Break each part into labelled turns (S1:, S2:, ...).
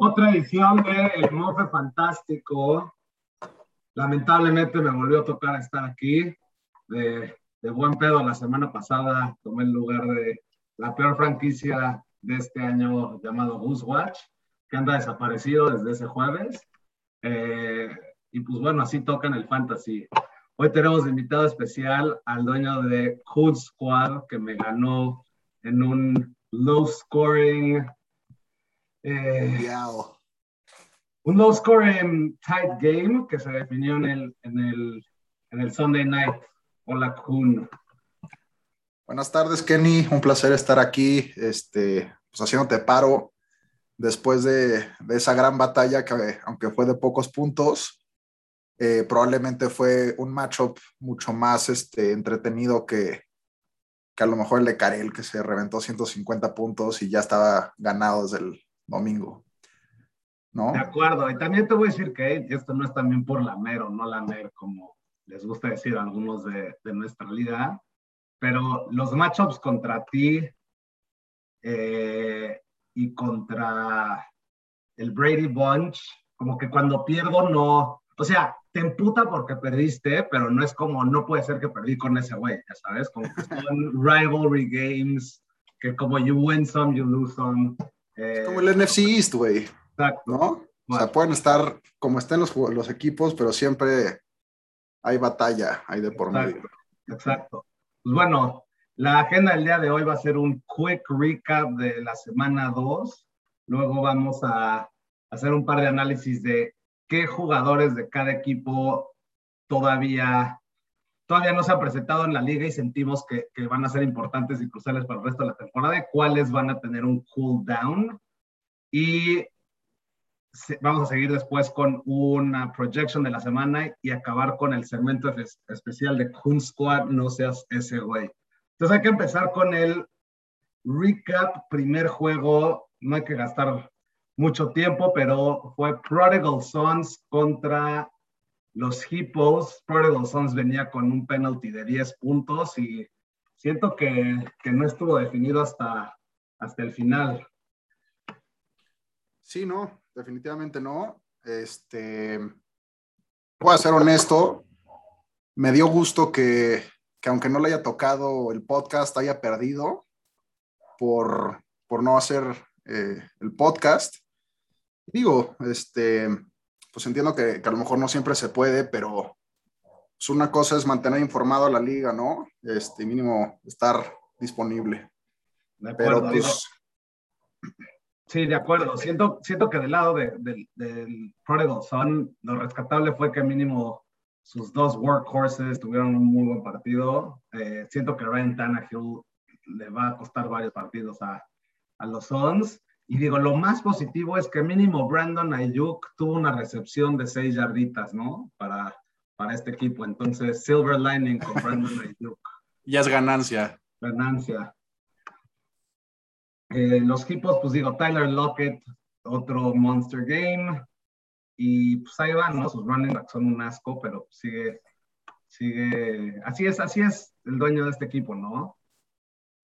S1: Otra edición de El Mofe Fantástico. Lamentablemente me volvió a tocar estar aquí. De, buen pedo la semana pasada tomé el lugar de la peor franquicia de este año llamado Watch, que anda desaparecido desde ese jueves. Eh, y pues bueno, así tocan el fantasy. Hoy tenemos invitado especial al dueño de Hood Squad, que me ganó en un low scoring. Eh, un low scoring tight game que se definió en el, en el, en el Sunday night. Hola, Kun.
S2: Buenas tardes, Kenny. Un placer estar aquí, este, pues haciéndote paro después de, de esa gran batalla que, aunque fue de pocos puntos, eh, probablemente fue un matchup mucho más este, entretenido que, que a lo mejor el de Karel, que se reventó 150 puntos y ya estaba ganado desde el domingo. ¿No?
S1: De acuerdo, y también te voy a decir que esto no es también por lamer o no lamer, como les gusta decir a algunos de, de nuestra liga, pero los matchups contra ti eh, y contra el Brady Bunch, como que cuando pierdo no, o sea, te emputa porque perdiste, pero no es como, no puede ser que perdí con ese güey, ya sabes, como que son rivalry games, que como you win some, you lose some.
S2: es como el NFC East, güey. Exacto. ¿No? O sea, pueden estar como estén los, los equipos, pero siempre hay batalla, hay de por medio.
S1: Exacto. Pues bueno, la agenda del día de hoy va a ser un quick recap de la semana 2. Luego vamos a hacer un par de análisis de qué jugadores de cada equipo todavía, todavía no se han presentado en la liga y sentimos que, que van a ser importantes y cruciales para el resto de la temporada, cuáles van a tener un cool down. Y vamos a seguir después con una projection de la semana y acabar con el segmento especial de Kun Squad, no seas ese güey. Entonces hay que empezar con el recap, primer juego, no hay que gastar mucho tiempo, pero fue Prodigal Sons contra los Hippos. Prodigal Sons venía con un penalty de 10 puntos y siento que, que no estuvo definido hasta, hasta el final.
S2: Sí, no, definitivamente no. Este, voy a ser honesto, me dio gusto que, aunque no le haya tocado el podcast, haya perdido por, no hacer eh, el podcast. Digo, este, pues entiendo que, a lo mejor no siempre se puede, pero pues una cosa es mantener informado a la liga, ¿no? Este, mínimo estar disponible. pero pues,
S1: Sí, de acuerdo. Siento, siento que del lado de, del Prodigal Son, lo rescatable fue que mínimo sus dos workhorses tuvieron un muy buen partido. Eh, siento que Ryan Tannehill le va a costar varios partidos a, a los Suns. Y digo, lo más positivo es que mínimo Brandon Ayuk tuvo una recepción de seis yarditas, ¿no? Para, para este equipo. Entonces, silver lining con Brandon Ayuk.
S2: Ya es ganancia.
S1: Ganancia. Eh, los equipos, pues digo, Tyler Lockett, otro Monster Game. Y pues ahí van, ¿no? Sus running backs son un asco, pero sigue, sigue. Así es, así es el dueño de este equipo, ¿no?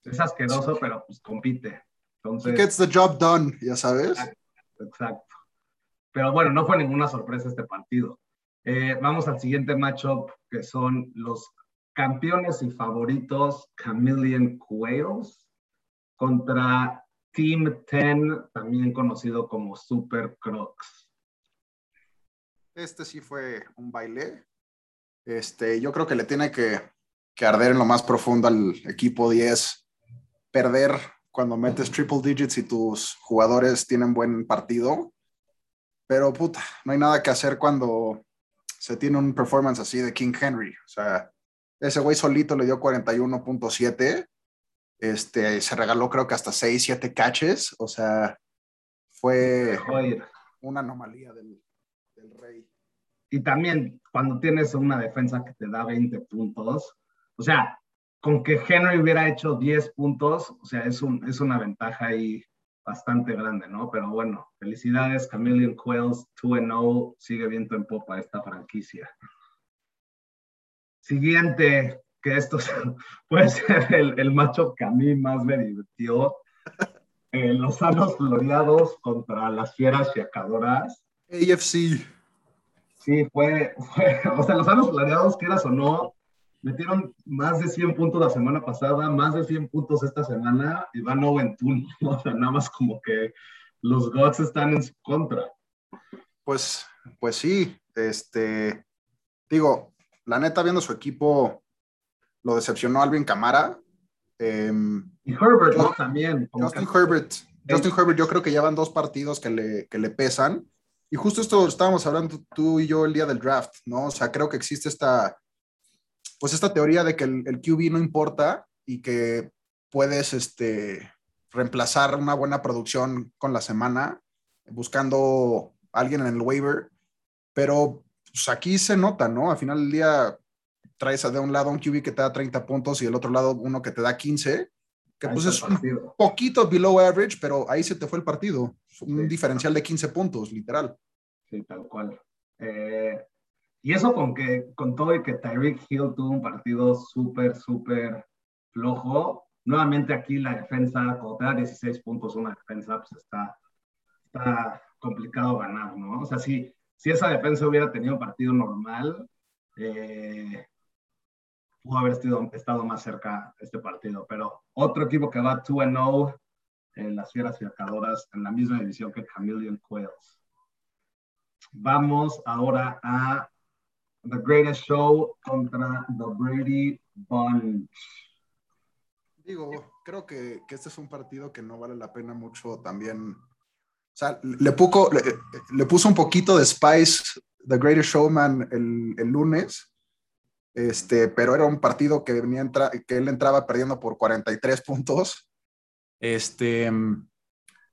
S1: Es asqueroso, pero pues compite. Entonces,
S2: He gets the job done, ya sabes.
S1: Exacto. Pero bueno, no fue ninguna sorpresa este partido. Eh, vamos al siguiente matchup, que son los campeones y favoritos Chameleon Quails contra Team 10, también conocido como Super Crocs.
S2: Este sí fue un baile. Este, yo creo que le tiene que, que arder en lo más profundo al equipo 10. Perder cuando metes triple digits y tus jugadores tienen buen partido. Pero puta, no hay nada que hacer cuando se tiene un performance así de King Henry. O sea, ese güey solito le dio 41.7 este, se regaló creo que hasta 6, 7 catches, o sea, fue una anomalía del, rey.
S1: Y también cuando tienes una defensa que te da 20 puntos, o sea, con que Henry hubiera hecho 10 puntos, o sea, es, un, es una ventaja ahí bastante grande, ¿no? Pero bueno, felicidades, Chameleon Quells, 2-0, sigue viento en popa esta franquicia. Siguiente, que esto puede ser el, el macho que a mí más me divirtió. Eh, los sanos floreados contra las fieras fiacadoras.
S2: AFC.
S1: Sí, fue, fue, o sea, los sanos floreados, quieras o no, metieron más de 100 puntos la semana pasada, más de 100 puntos esta semana y van 9 en o sea, nada más como que los Gods están en su contra.
S2: Pues, pues sí, este, digo, la neta viendo su equipo, lo decepcionó Alvin Camara.
S1: Em, y Herbert, ¿no? También.
S2: Justin Herbert. Justin Herbert, yo creo que ya van dos partidos que le, que le pesan. Y justo esto estábamos hablando tú y yo el día del draft, ¿no? O sea, creo que existe esta, pues esta teoría de que el, el QB no importa y que puedes este, reemplazar una buena producción con la semana buscando a alguien en el waiver. Pero pues aquí se nota, ¿no? Al final del día traes de un lado un QB que te da 30 puntos y del otro lado uno que te da 15, que pues es un poquito below average, pero ahí se te fue el partido. Un diferencial de 15 puntos, literal.
S1: Sí, tal cual. Eh, y eso con que con todo y que Tyreek Hill tuvo un partido súper, súper flojo, nuevamente aquí la defensa, cuando te da 16 puntos una defensa, pues está, está complicado ganar, ¿no? O sea, si, si esa defensa hubiera tenido un partido normal, eh, pudo haber estado, estado más cerca este partido. Pero otro equipo que va 2-0 en las fieras cercadoras en la misma división que Chameleon Quails. Vamos ahora a The Greatest Show contra The Brady Bunch.
S2: Digo, creo que, que, este es un partido que no vale la pena mucho también. O sea, le, puso, le, puso un poquito de Spice, The Greatest Showman, el, el lunes. Este, pero era un partido que, venía entra, que él entraba perdiendo por 43 puntos. Este,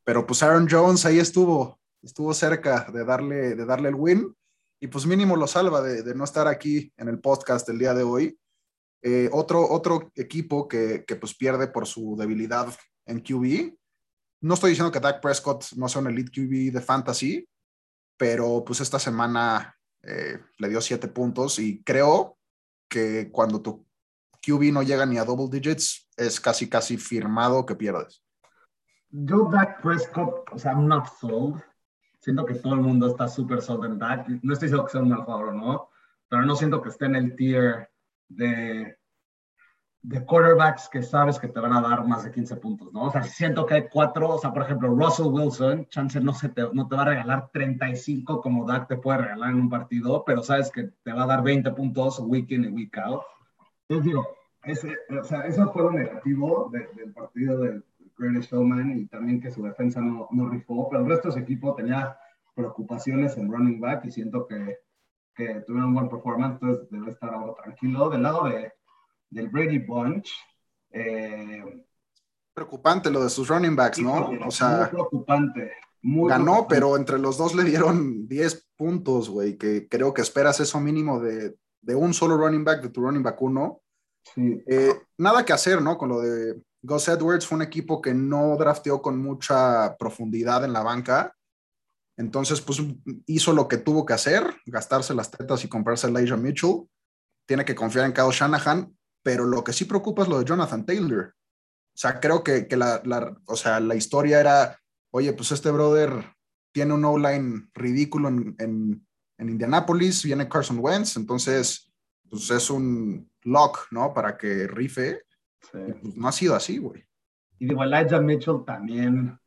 S2: pero pues Aaron Jones ahí estuvo, estuvo cerca de darle, de darle el win y pues mínimo lo salva de, no estar aquí en el podcast el día de hoy. Eh, otro, otro equipo que, que, pues pierde por su debilidad en QB. No estoy diciendo que Dak Prescott no sea un elite QB de fantasy, pero pues esta semana eh, le dio siete puntos y creo que cuando tu QB no llega ni a double digits, es casi, casi firmado que pierdes.
S1: Yo, Dak Prescott, o sea, I'm not sold. Siento que todo el mundo está súper sold en Dak. No estoy diciendo que sea un mal jugador, ¿no? Pero no siento que esté en el tier de, de quarterbacks que sabes que te van a dar más de 15 puntos, ¿no? O sea, siento que hay cuatro, o sea, por ejemplo, Russell Wilson, chance no, se te, no te va a regalar 35 como Dak te puede regalar en un partido, pero sabes que te va a dar 20 puntos week in y week out. Entonces digo, ese, o sea, eso fue lo negativo del partido del Greatest Showman y también que su defensa no, no rifó, pero el resto de su equipo tenía preocupaciones en running back y siento que que tuvieron un buen performance, entonces debe estar algo tranquilo. Del lado de, del Brady Bunch. Eh,
S2: preocupante lo de sus running backs, ¿no?
S1: o sea, muy preocupante. Muy
S2: ganó, pero entre los dos le dieron 10 puntos, güey, que creo que esperas eso mínimo de, de, un solo running back, de tu running back uno.
S1: Sí.
S2: Eh, nada que hacer, ¿no? Con lo de Gus Edwards, fue un equipo que no drafteó con mucha profundidad en la banca entonces, pues hizo lo que tuvo que hacer, gastarse las tetas y comprarse a Elijah Mitchell. Tiene que confiar en Kyle Shanahan, pero lo que sí preocupa es lo de Jonathan Taylor. O sea, creo que, la, o sea, la historia era, oye, pues este brother tiene un O-line ridículo en, en, Indianapolis, viene Carson Wentz, entonces, pues es un lock, ¿no? Para que rife. Pues, no ha sido así, güey.
S1: Y digo, Elijah Mitchell también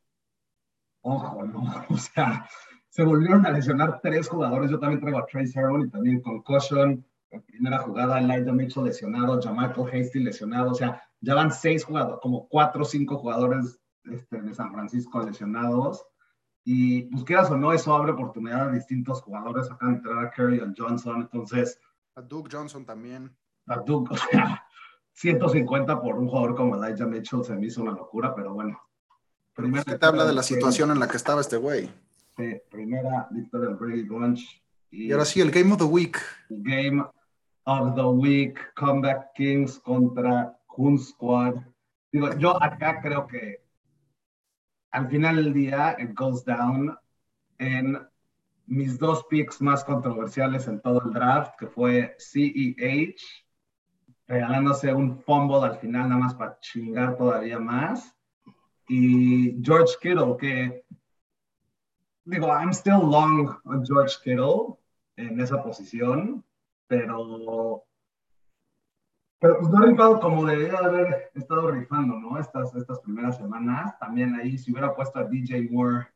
S1: ojo, ¿no? O sea, se volvieron a lesionar tres jugadores. Yo también traigo a Trace Herron y también con Caution. En primera jugada, Elijah Mitchell lesionado, Jamichael Hasty lesionado. O sea, ya van seis jugadores, como cuatro o cinco jugadores este, de San Francisco lesionados. Y pues quieras o no, eso abre oportunidad a distintos jugadores. Acá entrar a Kerry Johnson. Entonces.
S2: A Duke Johnson también.
S1: A Duke, o sea, 150 por un jugador como Elijah Mitchell se me hizo una locura, pero bueno,
S2: Primera ¿Qué te habla de la situación en la que estaba este güey?
S1: Sí, primera victoria del Brady Bunch.
S2: Y, ahora sí, el Game of the Week.
S1: Game of the Week, Comeback Kings contra Kun Squad. Digo, yo acá creo que al final del día, it goes down en mis dos picks más controversiales en todo el draft, que fue CEH regalándose un fumble al final nada más para chingar todavía más. Y George Kittle, que digo, I'm still long on George Kittle en esa posición, pero pero pues no rifado como debería haber estado rifando, ¿no? Estas, estas primeras semanas. También ahí, si hubiera puesto a DJ Moore,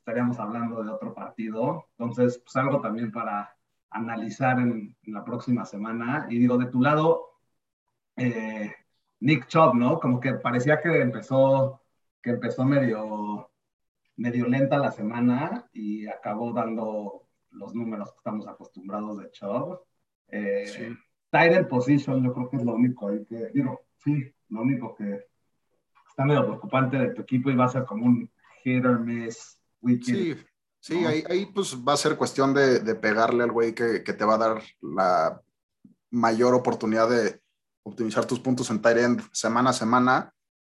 S1: estaríamos hablando de otro partido. Entonces, pues algo también para analizar en, la próxima semana. Y digo, de tu lado, eh, Nick Chubb, ¿no? Como que parecía que empezó, que empezó medio, medio lenta la semana y acabó dando los números que estamos acostumbrados de Chubb. Eh, sí. Tight position, yo creo que es lo único ahí que, digo, sí, lo único que está medio preocupante de tu equipo y va a ser como un hit or miss
S2: Sí, sí, ahí, ahí, pues va a ser cuestión de, de pegarle al güey que, que, te va a dar la mayor oportunidad de optimizar tus puntos en tight end semana a semana.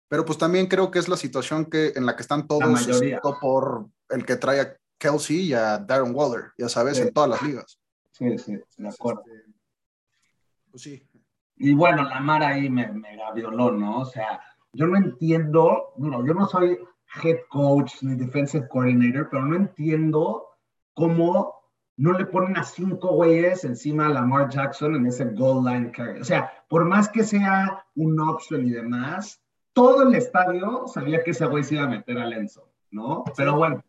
S2: Pero pues también creo que es la situación que, en la que están todos, por el que trae a Kelsey y a Darren Waller, ya sabes, en todas las ligas.
S1: Sí, sí, de acuerdo. Este,
S2: pues sí.
S1: Y bueno, la Mar ahí me, me violó, ¿no? O sea, yo no entiendo, no, yo no soy head coach ni defensive coordinator, pero no entiendo cómo no le ponen a cinco güeyes encima a Lamar Jackson en ese goal line carry. O sea, por más que sea un option y demás, todo el estadio sabía que ese güey se iba a meter a Lenzo, ¿no? Pero bueno,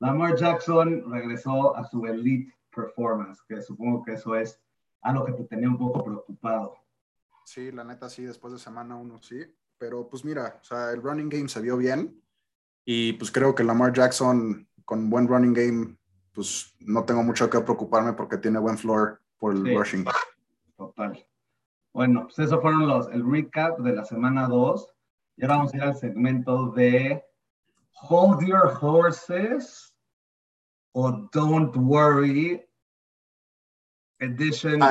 S1: Lamar Jackson regresó a su elite performance, que supongo que eso es algo que te tenía un poco preocupado.
S2: Sí, la neta sí, después de semana uno sí. Pero pues mira, o sea, el running game se vio bien. Y pues creo que Lamar Jackson con buen running game, pues no tengo mucho que preocuparme porque tiene buen floor por el rushing.
S1: Total. Bueno, pues eso fueron los, el recap de la semana 2. Y ahora vamos a ir al segmento de Hold Your Horses o Don't Worry Edition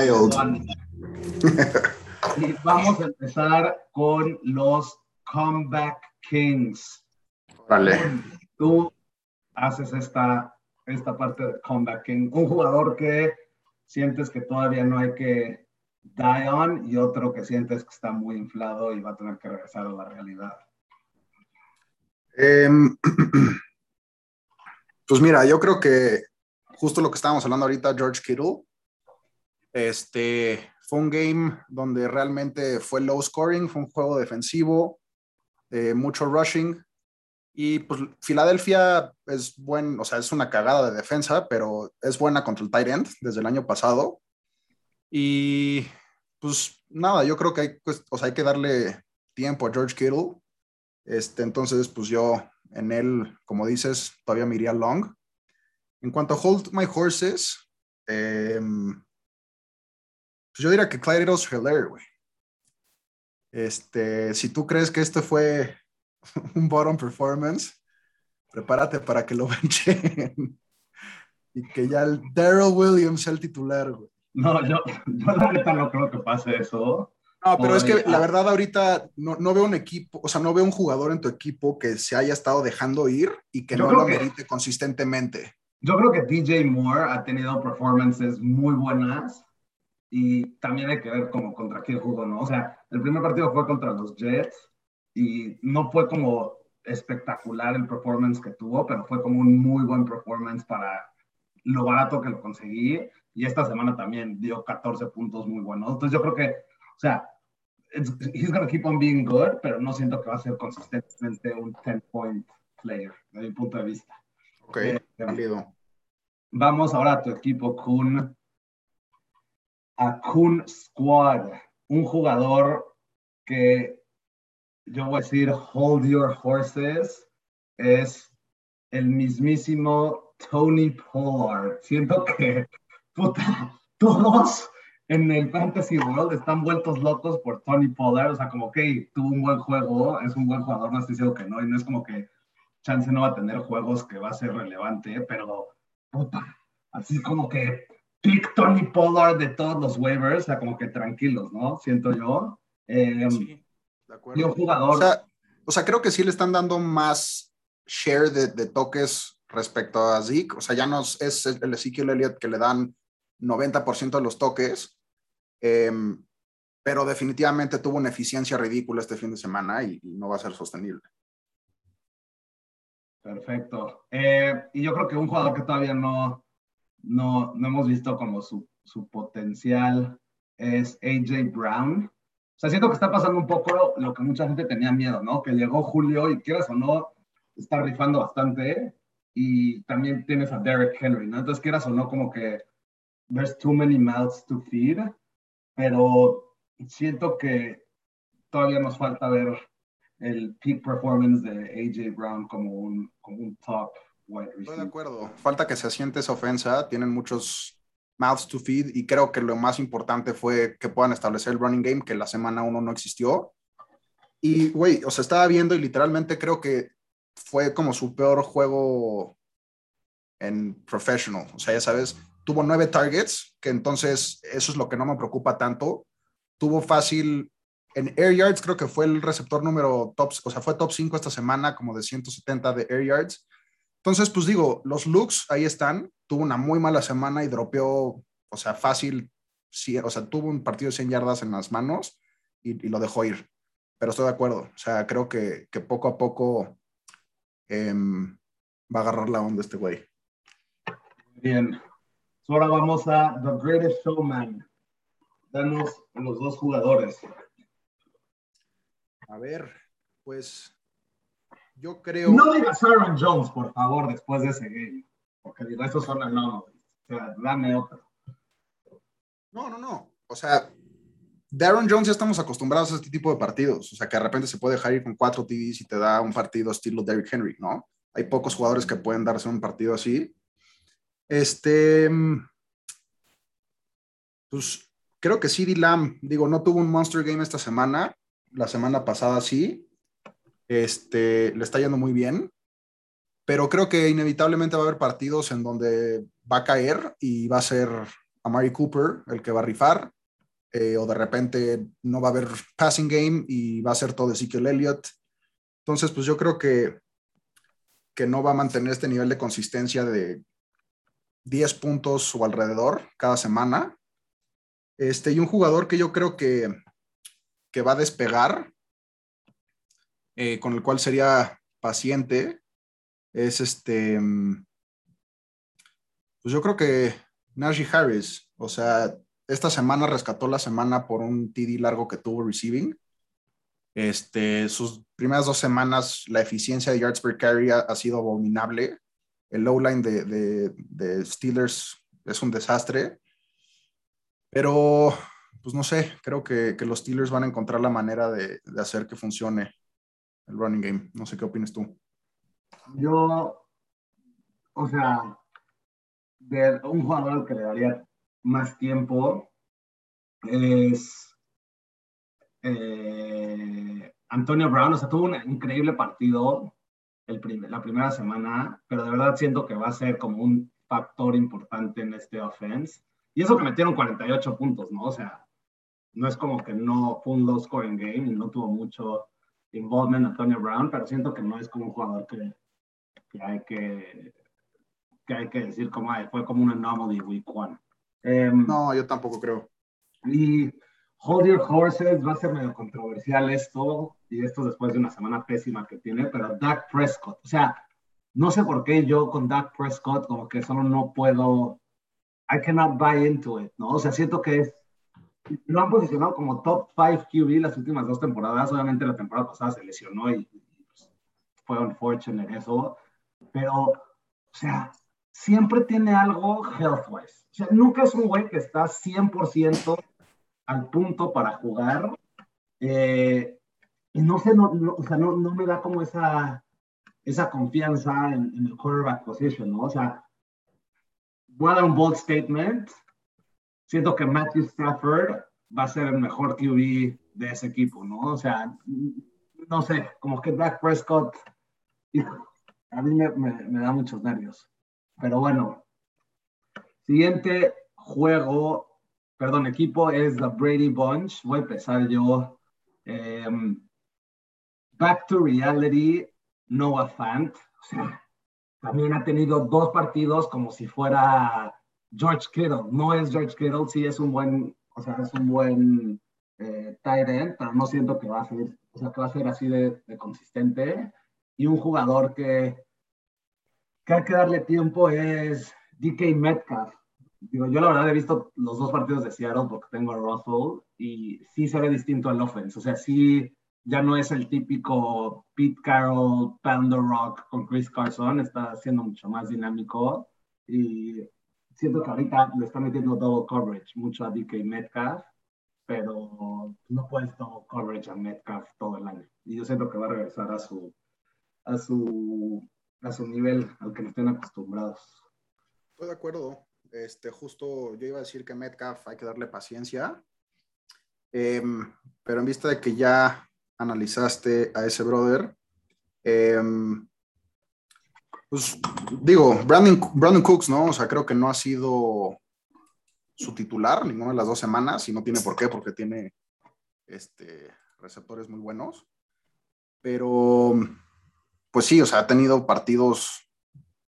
S1: y vamos a empezar con los Comeback Kings.
S2: Vale.
S1: Tú haces esta, esta parte de comebacking. Un jugador que sientes que todavía no hay que die on y otro que sientes que está muy inflado y va a tener que regresar a la realidad.
S2: Em, pues mira, yo creo que justo lo que estábamos hablando ahorita, George Kittle, este, fue un game donde realmente fue low scoring, fue un juego defensivo, eh, mucho rushing, y pues Filadelfia es buen, o sea, es una cagada de defensa, pero es buena contra el tight end desde el año pasado. Y pues nada, yo creo que hay, pues, o sea, hay que darle tiempo a George Kittle. Este, entonces, pues yo en él, como dices, todavía me iría long. En cuanto a Hold My Horses, em, pues yo diría que Clyde Heller, güey. Este, si tú crees que este fue un bottom performance, prepárate para que lo benchen. y que ya el Daryl Williams sea el titular, güey.
S1: No, yo, yo la no creo que pase eso.
S2: No, pero es que la verdad ahorita no, no, veo un equipo, o sea, no veo un jugador en tu equipo que se haya estado dejando ir y que no lo merite consistentemente.
S1: Yo creo que DJ Moore ha tenido performances muy buenas y también hay que ver como contra quién jugó, ¿no? O sea, el primer partido fue contra los Jets y no fue como espectacular el performance que tuvo, pero fue como un muy buen performance para lo barato que lo conseguí. Y esta semana también dio 14 puntos muy buenos. Entonces yo creo que, o sea, he's going to keep on being good, pero no siento que va a ser consistentemente un 10-point player, desde mi punto de vista.
S2: Ok, eh,
S1: Vamos ahora a tu equipo, Kun. A Kun Squad, un jugador que yo voy a decir Hold Your Horses, es el mismísimo Tony Pollard. Siento que, puta, todos en el Fantasy World están vueltos locos por Tony Pollard. O sea, como que tuvo un buen juego, es un buen jugador, no estoy diciendo que no, y no es como que Chance no va a tener juegos que va a ser relevante, pero, puta, así como que pick Tony Pollard de todos los waivers, o sea, como que tranquilos, ¿no? Siento yo. Eh,
S2: de jugador. O sea, creo que sí le están dando más share de, toques respecto a Zeke. O sea, ya no es el Ezekiel Elliott que le dan 90% de los toques. Em, pero definitivamente tuvo una eficiencia ridícula este fin de semana y, no va a ser sostenible.
S1: Perfecto. Eh, y yo creo que un jugador que todavía no, no, no hemos visto como su, su potencial es AJ Brown. O sea, siento que está pasando un poco lo que mucha gente tenía miedo, ¿no? Que llegó Julio y quieras o no, está rifando bastante. Y también tienes a Derek Henry, ¿no? Entonces, quieras o no, como que there's too many mouths to feed. Pero siento que todavía nos falta ver el peak performance de AJ Brown como un, como un top wide receiver.
S2: Estoy de acuerdo. Falta que se asiente esa ofensa. Tienen muchos mouths to feed y creo que lo más importante fue que puedan establecer el running game que la semana uno no existió. Y, güey, o sea, estaba viendo y literalmente creo que fue como su peor juego en professional. O sea, ya sabes, tuvo nueve targets, que entonces eso es lo que no me preocupa tanto. Tuvo fácil en air yards, creo que fue el receptor número top, o sea, fue top 5 esta semana, como de 170 de air yards. Entonces, pues digo, los looks ahí están. Tuvo una muy mala semana y dropeó, o sea, fácil, sí, o sea, tuvo un partido de 100 yardas en las manos y, lo dejó ir. Pero estoy de acuerdo. O sea, creo que, que poco a poco em, va a agarrar la onda este güey.
S1: Bien. Ahora vamos a The Greatest Showman. Danos los dos jugadores.
S2: A ver, pues yo creo.
S1: No digas Aaron Jones, por favor, después de ese game. Porque digo, esos son no. O sea, dame otro.
S2: No, no, no. O sea, de Aaron Jones ya estamos acostumbrados a este tipo de partidos. O sea, que de repente se puede dejar ir con cuatro TVs y te da un partido estilo Derrick Henry, ¿no? Hay pocos jugadores que pueden darse un partido así. Este. Pues creo que CD Lamb, digo, no tuvo un Monster Game esta semana. La semana pasada sí. Este, le está yendo muy bien, pero creo que inevitablemente va a haber partidos en donde va a caer y va a ser a Mari Cooper el que va a rifar, eh, o de repente no va a haber passing game y va a ser todo Ezekiel Elliott. Entonces, pues yo creo que, que no va a mantener este nivel de consistencia de 10 puntos o alrededor cada semana. Este, y un jugador que yo creo que, que va a despegar eh, con el cual sería paciente es este, mm, pues yo creo que Najee Harris, o sea, esta semana rescató la semana por un TD largo que tuvo receiving. Este, sus primeras dos semanas, la eficiencia de yards per carry ha, sido abominable. El low line de, de, Steelers es un desastre. Pero, pues no sé, creo que, que los Steelers van a encontrar la manera de, de hacer que funcione el running game. No sé qué opinas tú.
S1: Yo, o sea, de un jugador al que le daría más tiempo es eh, Antonio Brown. O sea, tuvo un increíble partido el la primera semana, pero de verdad siento que va a ser como un factor importante en este offense. Y eso que metieron 48 puntos, ¿no? O sea, no es como que no fue un low scoring game y no tuvo mucho involvement Antonio Brown, pero siento que no es como un jugador que, que hay que que hay que decir como fue como un anomaly week one.
S2: Em, no, yo tampoco creo.
S1: Y Hold Your Horses va a ser medio controversial esto, y esto después de una semana pésima que tiene, pero Dak Prescott, o sea, no sé por qué yo con Dak Prescott como que solo no puedo, I cannot buy into it, ¿no? O sea, siento que es lo han posicionado como top 5 QB las últimas dos temporadas. Obviamente la temporada pasada se lesionó y, pues, fue unfortunate eso. Pero, o sea, siempre tiene algo health-wise. O sea, nunca es un güey que está 100% al punto para jugar. Eh, y no sé, no, o sea, no, no, me da como esa, esa confianza en, en, el quarterback position, ¿no? O sea, voy a dar un bold statement siento que Matthew Stafford va a ser el mejor QB de ese equipo, ¿no? O sea, no sé, como que Dak Prescott, a mí me, me, da muchos nervios. Pero bueno, siguiente juego, perdón, equipo es the Brady Bunch. Voy a empezar yo. Em, back to reality, Noah Fant. O sea, también ha tenido dos partidos como si fuera George Kittle. No es George Kittle, sí es un buen, o sea, es un buen eh, tight end, pero no siento que va a ser, o sea, que va a ser así de, consistente. Y un jugador que, que hay que darle tiempo es DK Metcalf. Digo, yo la verdad he visto los dos partidos de Seattle porque tengo a Russell y sí se ve distinto al offense. O sea, sí, ya no es el típico Pete Carroll, Pound Rock con Chris Carson, está siendo mucho más dinámico y siento que ahorita le está metiendo double coverage mucho a DK Metcalf, pero no puedes double coverage a Metcalf todo el año. Y yo siento que va a regresar a su, a su, a su nivel al que estén acostumbrados.
S2: Estoy de acuerdo. Este, justo yo iba a decir que Metcalf hay que darle paciencia, em, pero en vista de que ya analizaste a ese brother, em, pues digo, Brandon, Brandon Cooks, ¿no? O sea, creo que no ha sido su titular ninguna de las dos semanas y no tiene por qué, porque tiene este, receptores muy buenos. Pero, pues sí, o sea, ha tenido partidos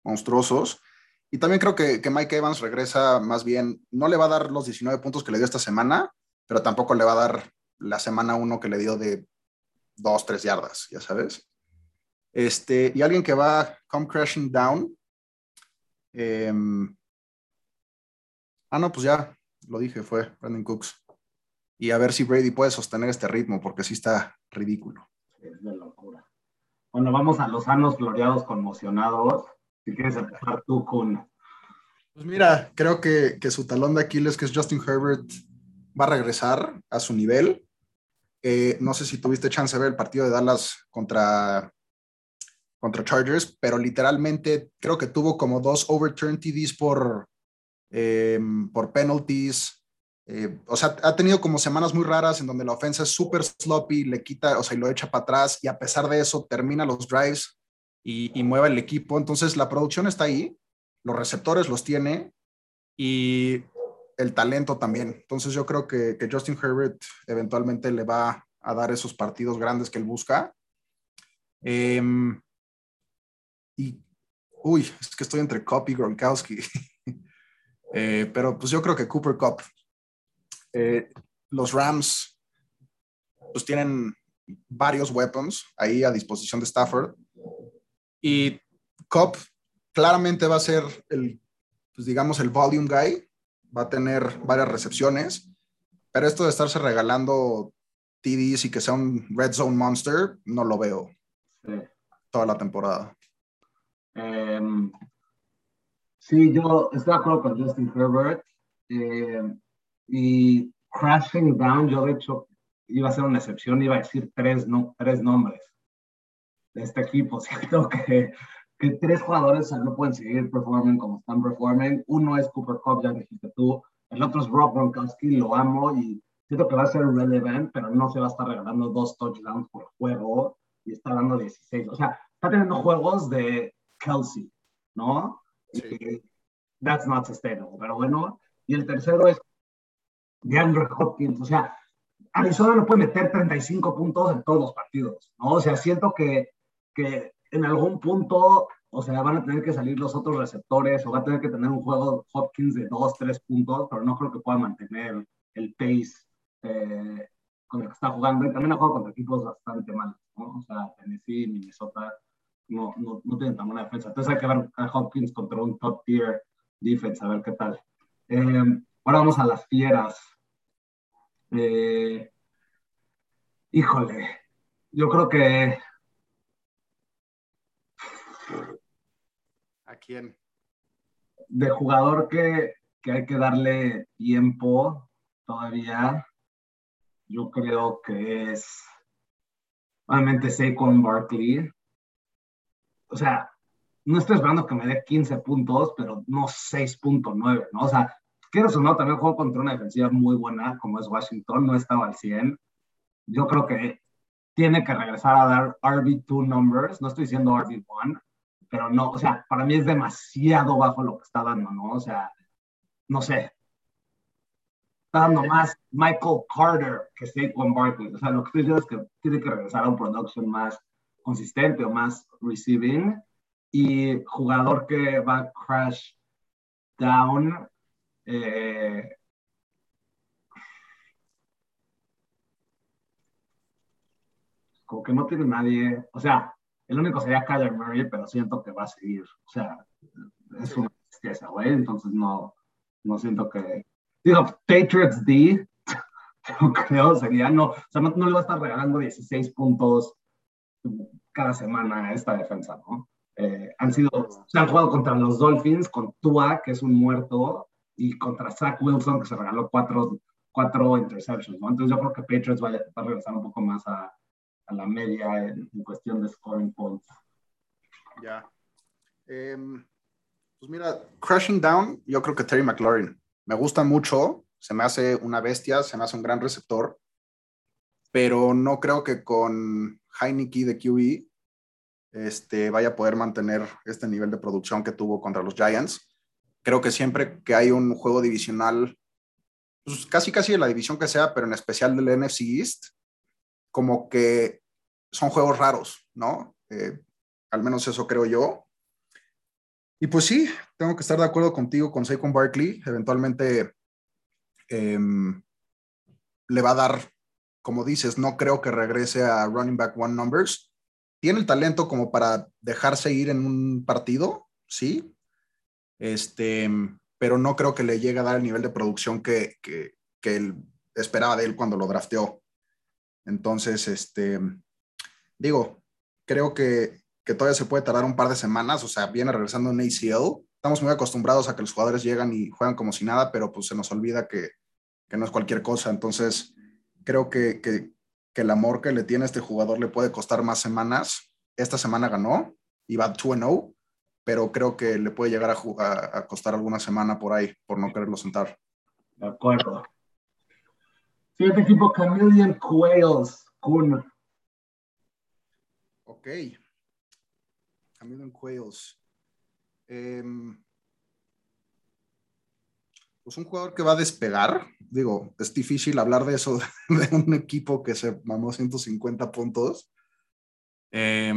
S2: monstruosos. Y también creo que, que, Mike Evans regresa más bien, no le va a dar los 19 puntos que le dio esta semana, pero tampoco le va a dar la semana 1 que le dio de 2, 3 yardas, ya sabes. Este, y alguien que va a come crashing down. Eh, ah, no, pues ya lo dije, fue Brandon Cooks. Y a ver si Brady puede sostener este ritmo, porque sí está ridículo.
S1: Es de locura. Bueno, vamos a los sanos, gloriados, conmocionados. Si quieres empezar tú con...
S2: Pues mira, creo que, que, su talón de Aquiles, que es Justin Herbert, va a regresar a su nivel. Eh, no sé si tuviste chance de ver el partido de Dallas contra, contra Chargers, pero literalmente creo que tuvo como dos overturned TDs por, eh, por penalties. Eh, o sea, ha tenido como semanas muy raras en donde la ofensa es súper sloppy, le quita, o sea, y lo echa para atrás, y a pesar de eso termina los drives y, mueve el equipo. Entonces la producción está ahí, los receptores los tiene y el talento también. Entonces yo creo que, que, Justin Herbert eventualmente le va a dar esos partidos grandes que él busca. Eh, y, uy, es que estoy entre Cup y Gronkowski. eh, pero pues yo creo que Cooper Cup. Eh, los Rams pues tienen varios weapons ahí a disposición de Stafford y Cobb claramente va a ser el, pues digamos, el volume guy, va a tener varias recepciones, pero esto de estarse regalando TDs y que sea un red zone monster, no lo veo sí. toda la temporada.
S1: Um, sí, yo estoy de acuerdo con Justin Herbert. Eh, y Crashing Down, yo de hecho iba a ser una excepción, iba a decir tres, no, tres nombres de este equipo. Siento que, que tres jugadores no pueden seguir performing como están performing. Uno es Cooper Cup, ya dijiste tú. El otro es Rob Gronkowski, lo amo y siento que va a ser relevant, pero no se va a estar regalando dos touchdowns por juego y está dando 16. O sea, está teniendo juegos de Kelsey, ¿no? Sí. That's not sustainable, pero bueno. Y el tercero es DeAndre Hopkins. O sea, Arizona no puede meter 35 puntos en todos los partidos, ¿no? O sea, siento que que en algún punto, o sea, van a tener que salir los otros receptores o va a tener que tener un juego Hopkins de 2, 3 puntos, pero no creo que pueda mantener el pace eh, con el que está jugando. Y también ha jugado contra equipos bastante malos, ¿no? O sea, Tennessee, Minnesota no, no, no tienen tan buena defensa. Entonces hay que ver a Hopkins contra un top tier defense, a ver qué tal. Eh, ahora vamos a las fieras. Eh, híjole, yo creo que
S2: ¿A quién?
S1: De jugador que, que hay que darle tiempo todavía, yo creo que es obviamente Saquon Barkley. O sea, no estoy esperando que me dé 15 puntos, pero no 6.9, ¿no? O sea, quiero no, también juego contra una defensiva muy buena como es Washington, no estaba al 100. Yo creo que tiene que regresar a dar RB2 numbers, no estoy diciendo RB1, pero no, o sea, para mí es demasiado bajo lo que está dando, ¿no? O sea, no sé. Está dando más Michael Carter que Saquon Barkley. O sea, lo que estoy diciendo es que tiene que regresar a un production más consistente o más receiving. Y jugador que va crash down. Eh, como que no tiene nadie, o sea, el único sería Kyler Murray, pero siento que va a seguir, o sea, es una tristeza, güey, entonces no, no siento que, digo, Patriots D, creo, sería, no, o sea, no, no le va a estar regalando 16 puntos cada semana esta defensa, ¿no? Eh, han sido, se han jugado contra los Dolphins, con Tua, que es un muerto, y contra Zach Wilson, que se regaló cuatro, cuatro interceptions, ¿no? Entonces yo creo que Patriots va a, regresar un poco más a, a la media en, en, cuestión de scoring points.
S2: Ya. Um, pues mira, crashing down, yo creo que Terry McLaurin. Me gusta mucho, se me hace una bestia, se me hace un gran receptor, pero no creo que con Heineke de QE este, vaya a poder mantener este nivel de producción que tuvo contra los Giants. Creo que siempre que hay un juego divisional, pues casi casi de la división que sea, pero en especial del NFC East, como que son juegos raros, ¿no? Eh, al menos eso creo yo. Y pues sí, tengo que estar de acuerdo contigo con Saquon Barkley. Eventualmente eh, le va a dar, como dices, no creo que regrese a running back one numbers, tiene el talento como para dejarse ir en un partido, sí, este, pero no creo que le llegue a dar el nivel de producción que, que, que él esperaba de él cuando lo drafteó. Entonces, este, digo, creo que, que todavía se puede tardar un par de semanas, o sea, viene regresando en ACL. Estamos muy acostumbrados a que los jugadores llegan y juegan como si nada, pero pues se nos olvida que, que no es cualquier cosa. Entonces, creo que, que, que el amor que le tiene a este jugador le puede costar más semanas. Esta semana ganó y va 2-0, pero creo que le puede llegar a, a, costar alguna semana por ahí, por no quererlo sentar.
S1: De acuerdo. Siguiente equipo, Chameleon Quails, Kun.
S2: Ok. Chameleon Quails. Eh, pues un jugador que va a despegar. Digo, es difícil hablar de eso de un equipo que se mamó 150 puntos. Eh,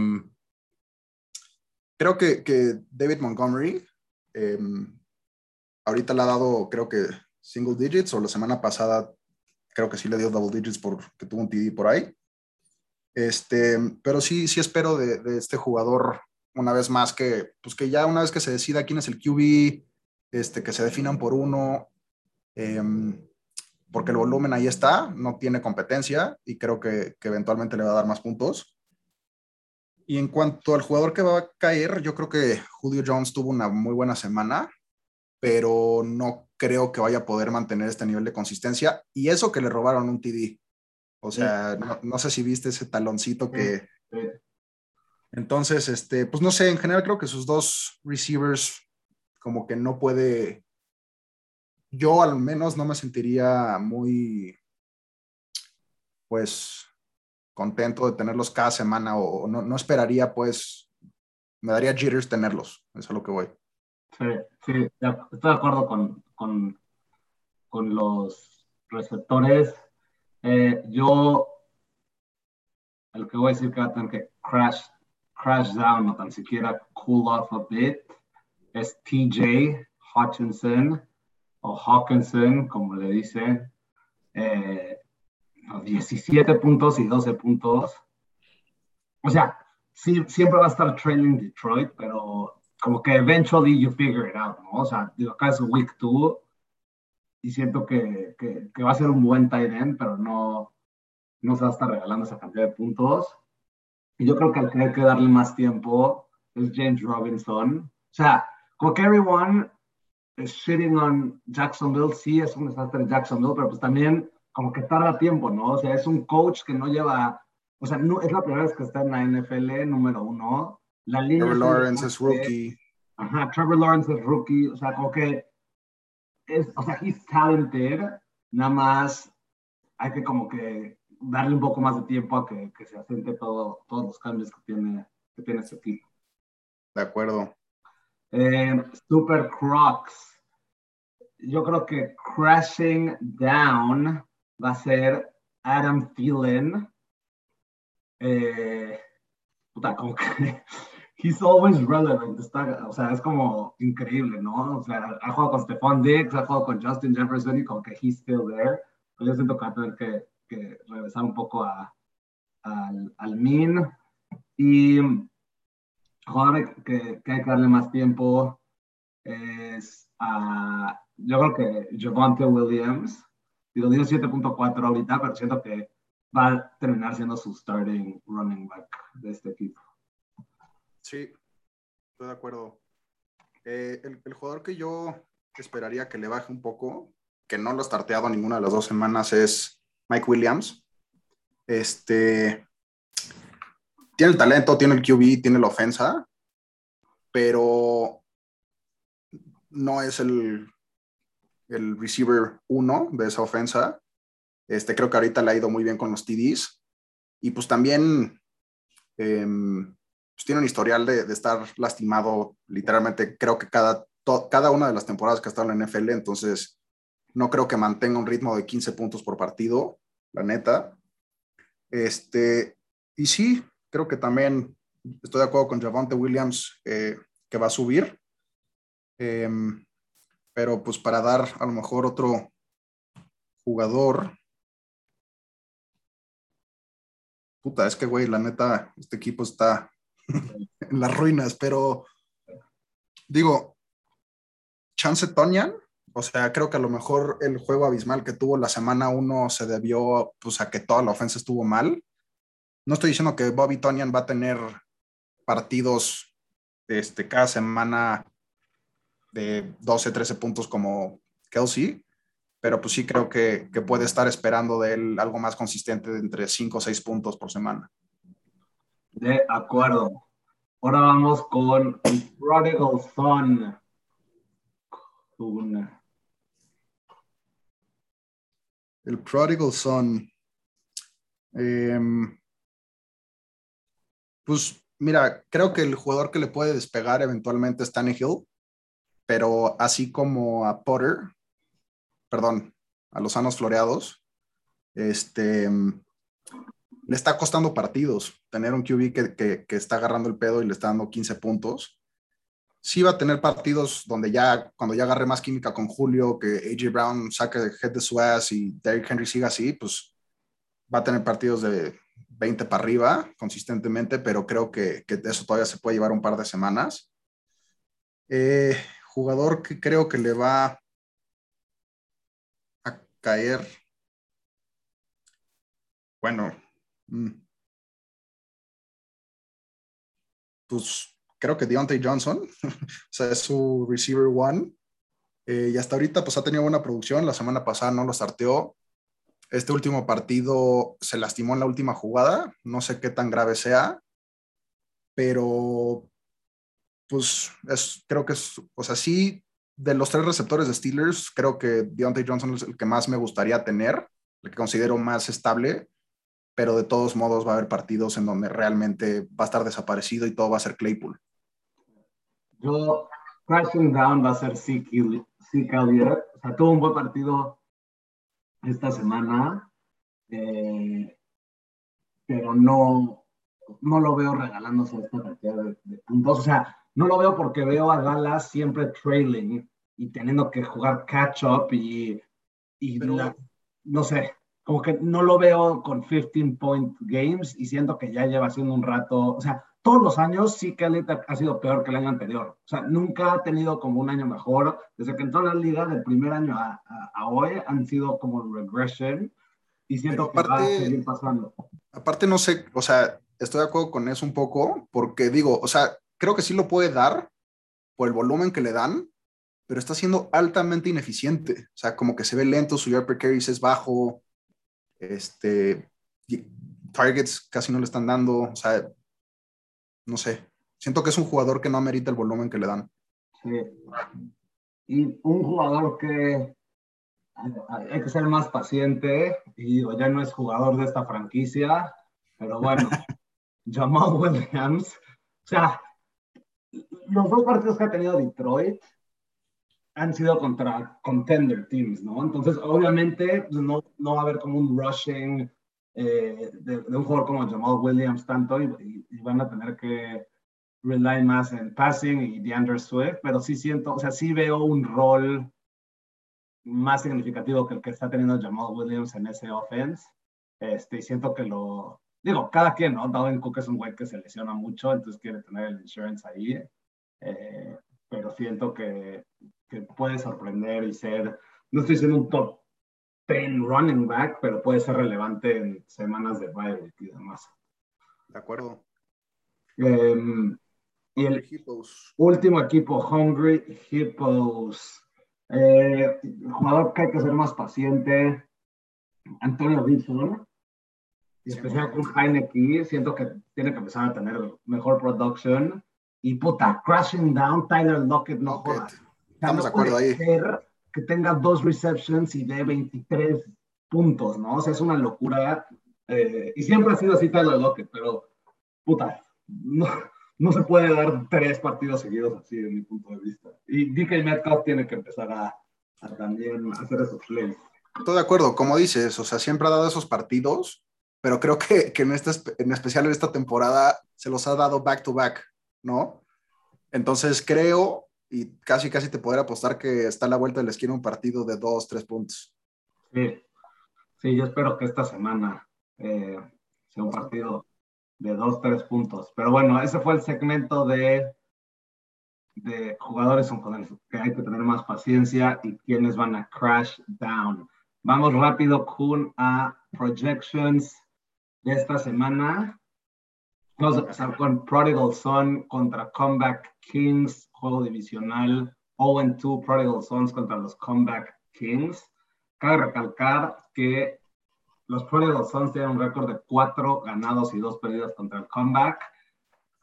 S2: creo que, que, David Montgomery eh, ahorita le ha dado, creo que single digits, o la semana pasada creo que sí le dio double digits porque tuvo un TD por ahí. Este, pero sí, sí espero de, de, este jugador una vez más que, pues que ya una vez que se decida quién es el QB, este, que se definan por uno, eh, porque el volumen ahí está, no tiene competencia y creo que, que, eventualmente le va a dar más puntos. Y en cuanto al jugador que va a caer, yo creo que Julio Jones tuvo una muy buena semana, pero no creo que vaya a poder mantener este nivel de consistencia. Y eso que le robaron un TD. O sea, no, no sé si viste ese taloncito que... Entonces, este, pues no sé, en general creo que sus dos receivers como que no puede, yo al menos no me sentiría muy, pues, contento de tenerlos cada semana o no, no esperaría, pues, me daría jitters tenerlos, eso es lo que voy.
S1: Sí, sí, estoy de acuerdo con, con, con los receptores. Eh, yo, el que voy a decir que va a tener que crash, crash down o tan siquiera cool off a bit es TJ Hutchinson o Hawkinson, como le dicen, eh, 17 puntos y 12 puntos. O sea, sí, siempre va a estar trailing Detroit, pero como que eventually you figure it out, ¿no? O sea, digo, acá es week 2 y siento que, que, que, va a ser un buen tight end, pero no, no se va a estar regalando esa cantidad de puntos. Y yo creo que al que hay que darle más tiempo es James Robinson. O sea, como que everyone is shitting on Jacksonville, sí es un desastre Jacksonville, pero pues también como que tarda tiempo, ¿no? O sea, es un coach que no lleva, o sea, no, es la primera vez que está en la NFL número uno. La línea
S2: Trevor Lawrence es rookie.
S1: Ajá, Trevor Lawrence es rookie, o sea, como que es, o sea, he's talented, nada más hay que como que darle un poco más de tiempo a que, que se asiente todo, todos los cambios que tiene, que tiene este equipo.
S2: De acuerdo.
S1: Eh, Super Crocs. Yo creo que Crashing Down va a ser Adam Thielen. Eh, puta, como que he's always relevant. Está, o sea, es como increíble, ¿no? O sea, ha jugado con Stephon Diggs, ha jugado con Justin Jefferson y como que he's still there. Pero yo siento que va a tener que, que regresar un poco a, al, al Min. Y jugador que, que, hay que darle más tiempo es a, yo creo que Javante Williams. Digo, dio 7.4 ahorita, pero siento que va a terminar siendo su starting running back de este equipo.
S2: Sí, estoy de acuerdo. Eh, el, el, jugador que yo esperaría que le baje un poco, que no lo ha starteado ninguna de las dos semanas, es Mike Williams. Este tiene el talento, tiene el QB, tiene la ofensa, pero no es el, el receiver uno de esa ofensa. Este, creo que ahorita le ha ido muy bien con los TDs. Y pues también eh, pues tiene un historial de, de, estar lastimado literalmente, creo que cada, to, cada una de las temporadas que ha estado en la NFL. Entonces, no creo que mantenga un ritmo de 15 puntos por partido, la neta. Este, y sí, creo que también estoy de acuerdo con Javante Williams eh, que va a subir. Eh, pero pues para dar a lo mejor otro jugador. Puta, es que güey, la neta, este equipo está en las ruinas, pero digo, Chance Tonyan, o sea, creo que a lo mejor el juego abismal que tuvo la semana uno se debió pues a que toda la ofensa estuvo mal no estoy diciendo que Bobby Tonian va a tener partidos este, cada semana de 12, 13 puntos como Kelsey, pero pues sí creo que, que puede estar esperando de él algo más consistente de entre 5 o 6 puntos por semana.
S1: De acuerdo. Ahora vamos con el Prodigal Son.
S2: El Prodigal Son. Eh, pues mira, creo que el jugador que le puede despegar eventualmente es Hill, pero así como a Potter, perdón, a los sanos floreados, este, le está costando partidos tener un QB que, que, está agarrando el pedo y le está dando 15 puntos. Sí va a tener partidos donde ya, cuando ya agarre más química con Julio, que AJ Brown saque head de Suez y Derrick Henry siga así, pues va a tener partidos de 20 para arriba consistentemente, pero creo que, eso todavía se puede llevar un par de semanas. Eh, jugador que creo que le va a caer. Bueno, mm, pues creo que Deontay Johnson, o sea, es su receiver one. Eh, y hasta ahorita pues ha tenido buena producción. La semana pasada no lo sarteó. Este último partido se lastimó en la última jugada, no sé qué tan grave sea, pero pues es, creo que es, o sea, sí, de los tres receptores de Steelers, creo que Deontay Johnson es el que más me gustaría tener, el que considero más estable, pero de todos modos va a haber partidos en donde realmente va a estar desaparecido y todo va a ser Claypool.
S1: Yo, crashing down va a ser Zeke Elliott. O sea, tuvo un buen partido esta semana, eh, pero no, no lo veo regalándose esta cantidad de, puntos. O sea, no lo veo porque veo a Dallas siempre trailing y teniendo que jugar catch up y, y no sé, como que no lo veo con 15 point games y siento que ya lleva haciendo un rato, o sea, todos los años sí que ha sido peor que el año anterior. O sea, nunca ha tenido como un año mejor. Desde que entró en la liga, del primer año a, a, hoy, han sido como regression. Y siento aparte, que va a seguir pasando.
S2: Aparte, no sé, o sea, estoy de acuerdo con eso un poco, porque digo, o sea, creo que sí lo puede dar por el volumen que le dan, pero está siendo altamente ineficiente. O sea, como que se ve lento, su yard per carries es bajo, este, targets casi no le están dando, o sea, no sé, siento que es un jugador que no amerita el volumen que le dan.
S1: Sí. Y un jugador que hay que ser más paciente, y digo, ya no es jugador de esta franquicia, pero bueno, Jamal Williams, o sea, los dos partidos que ha tenido Detroit han sido contra contender teams, ¿no? Entonces, obviamente, pues, no, no va a haber como un rushing eh, de, un jugador como Jamal Williams tanto y, van a tener que rely más en passing y DeAndre Swift, pero sí siento, o sea, sí veo un rol más significativo que el que está teniendo Jamal Williams en ese offense. Este, y siento que lo, digo, cada quien, ¿no? Dalvin Cook es un güey que se lesiona mucho, entonces quiere tener el insurance ahí, eh, pero siento que, que, puede sorprender y ser, no estoy siendo un top 10 running back, pero puede ser relevante en semanas de bye y demás.
S2: De acuerdo.
S1: Em, y el último equipo, Hungry Hippos. Eh, jugador que hay que ser más paciente. Antonio Wilson. Y especial con Heineken, siento que tiene que empezar a tener mejor production. Y puta, crashing down, Tyler Lockett no joda.
S2: Estamos de acuerdo ahí.
S1: Que tenga dos receptions y de 23 puntos, ¿no? O sea, es una locura. Eh, y siempre ha sido así Tyler Lockett, pero puta, no, no se puede dar tres partidos seguidos así, de mi punto de vista. Y DK Metcalf tiene que empezar a, también hacer esos plays.
S2: Estoy de acuerdo, como dices, o sea, siempre ha dado esos partidos, pero creo que, que en, este, en especial en esta temporada se los ha dado back to back, ¿no? Entonces creo, y casi casi te podría apostar que está a la vuelta de la esquina un partido de dos, tres puntos.
S1: Sí, sí, yo espero que esta semana eh, sea un partido de dos, tres puntos. Pero bueno, ese fue el segmento de, de jugadores con que hay que tener más paciencia y quienes van a crash down. Vamos rápido, Kun, a projections de esta semana. Vamos a empezar con Prodigal Son contra Comeback Kings, juego divisional. 0-2 Prodigal Sons contra los Comeback Kings. Cabe recalcar que los Prodigal Sons tienen un récord de cuatro ganados y dos perdidos contra el comeback.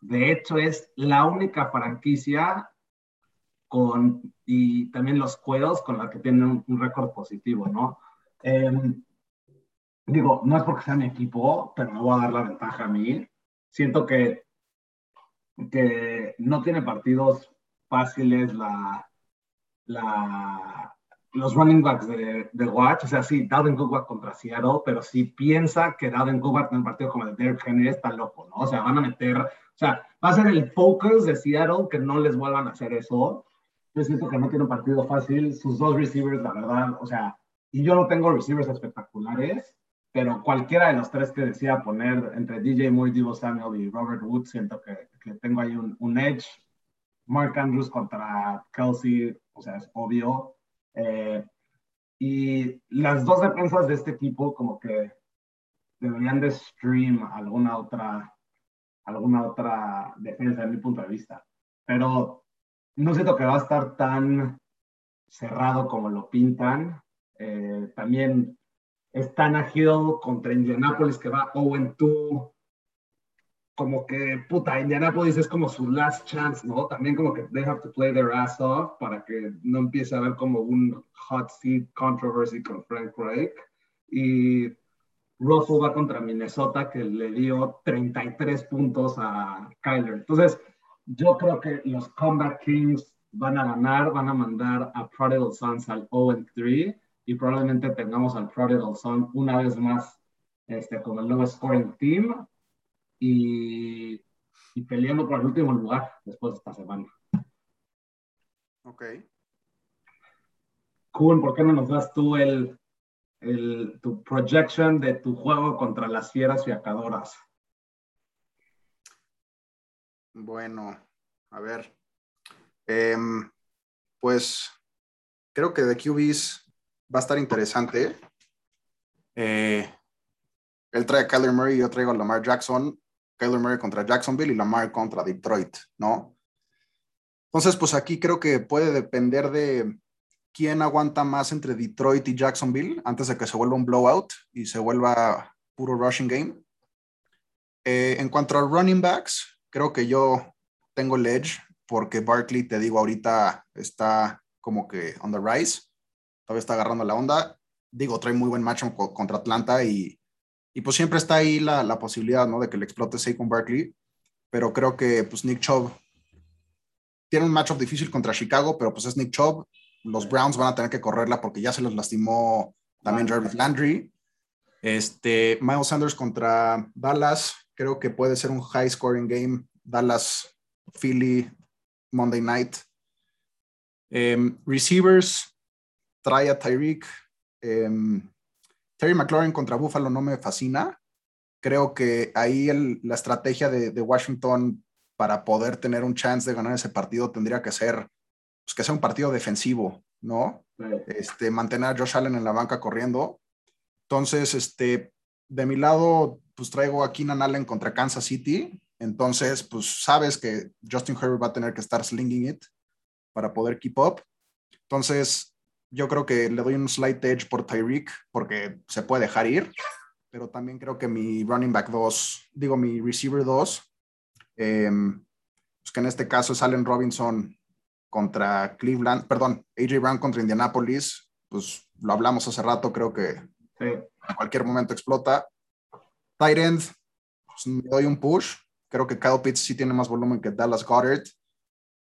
S1: De hecho, es la única franquicia con, y también los Cueros con la que tienen un, récord positivo, ¿no? Em, digo, no es porque sea mi equipo, pero me voy a dar la ventaja a mí. Siento que, que no tiene partidos fáciles la, la, los running backs de, de Watch, o sea, sí, Dalvin Cook contra Seattle, pero si piensa que Dalvin Cook tener un partido como el de Derrick Henry, está loco, ¿no? O sea, van a meter, o sea, va a ser el focus de Seattle que no les vuelvan a hacer eso. Yo siento que no tiene un partido fácil, sus dos receivers, la verdad, o sea, y yo no tengo receivers espectaculares, pero cualquiera de los tres que decía poner entre DJ Moore, Divo Samuel y Robert Wood, siento que, que tengo ahí un edge. Mark Andrews contra Kelsey, o sea, es obvio. Eh, y las dos defensas de este equipo como que deberían de stream alguna otra, alguna otra defensa, de mi punto de vista. Pero no siento que va a estar tan cerrado como lo pintan. Eh, también tan Hill contra Indianapolis que va 0-2 como que, puta, Indianapolis es como su last chance, ¿no? También como que they have to play their ass off para que no empiece a haber como un hot seat controversy con Frank Reich. Y Russell va contra Minnesota, que le dio 33 puntos a Kyler. Entonces, yo creo que los Combat Kings van a ganar, van a mandar a Prodigal Sons al 0-3 y probablemente tengamos al Prodigal Son una vez más este, como el nuevo scoring team y, peleando por el último lugar después de esta semana.
S2: Ok.
S1: Kun, ¿por qué no nos das tú el, el, tu projection de tu juego contra las fieras fiacadoras?
S2: Bueno, a ver. Em, pues creo que de QBs va a estar interesante. Eh, él trae a Kyler Murray y yo traigo a Lamar Jackson. Kyler Murray contra Jacksonville y Lamar contra Detroit, ¿no? Entonces, pues aquí creo que puede depender de quién aguanta más entre Detroit y Jacksonville antes de que se vuelva un blowout y se vuelva puro rushing game. Eh, en cuanto a running backs, creo que yo tengo el edge porque Barkley, te digo, ahorita está como que on the rise, todavía está agarrando la onda. Digo, trae muy buen match contra Atlanta y y pues siempre está ahí la, la posibilidad, ¿no? De que le explote Saquon Barkley. Pero creo que pues Nick Chubb tiene un matchup difícil contra Chicago, pero pues es Nick Chubb. Los Browns van a tener que correrla porque ya se los lastimó también Jarvis Landry. Este, Miles Sanders contra Dallas, creo que puede ser un high scoring game. Dallas, Philly, Monday night. Em, receivers, trae a Tyreek. Em, Terry McLaurin contra Buffalo no me fascina. creo que ahí la estrategia de, de, Washington para poder tener un chance de ganar ese partido tendría que ser pues, que sea un partido defensivo, ¿no? Este, mantener a Josh Allen en la banca corriendo. Entonces, este, de mi lado, pues traigo a Keenan Allen contra Kansas City. Entonces, pues sabes que Justin Herbert va a tener que estar slinging it para poder keep up. Entonces, yo creo que le doy un slight edge por Tyreek porque se puede dejar ir, pero también creo que mi running back 2, digo mi receiver 2, em, pues que en este caso es Allen Robinson contra Cleveland, perdón, AJ Brown contra Indianapolis, pues lo hablamos hace rato, creo que en cualquier momento explota. Tight end, pues me doy un push, creo que Kyle Pitts sí tiene más volumen que Dallas Goddard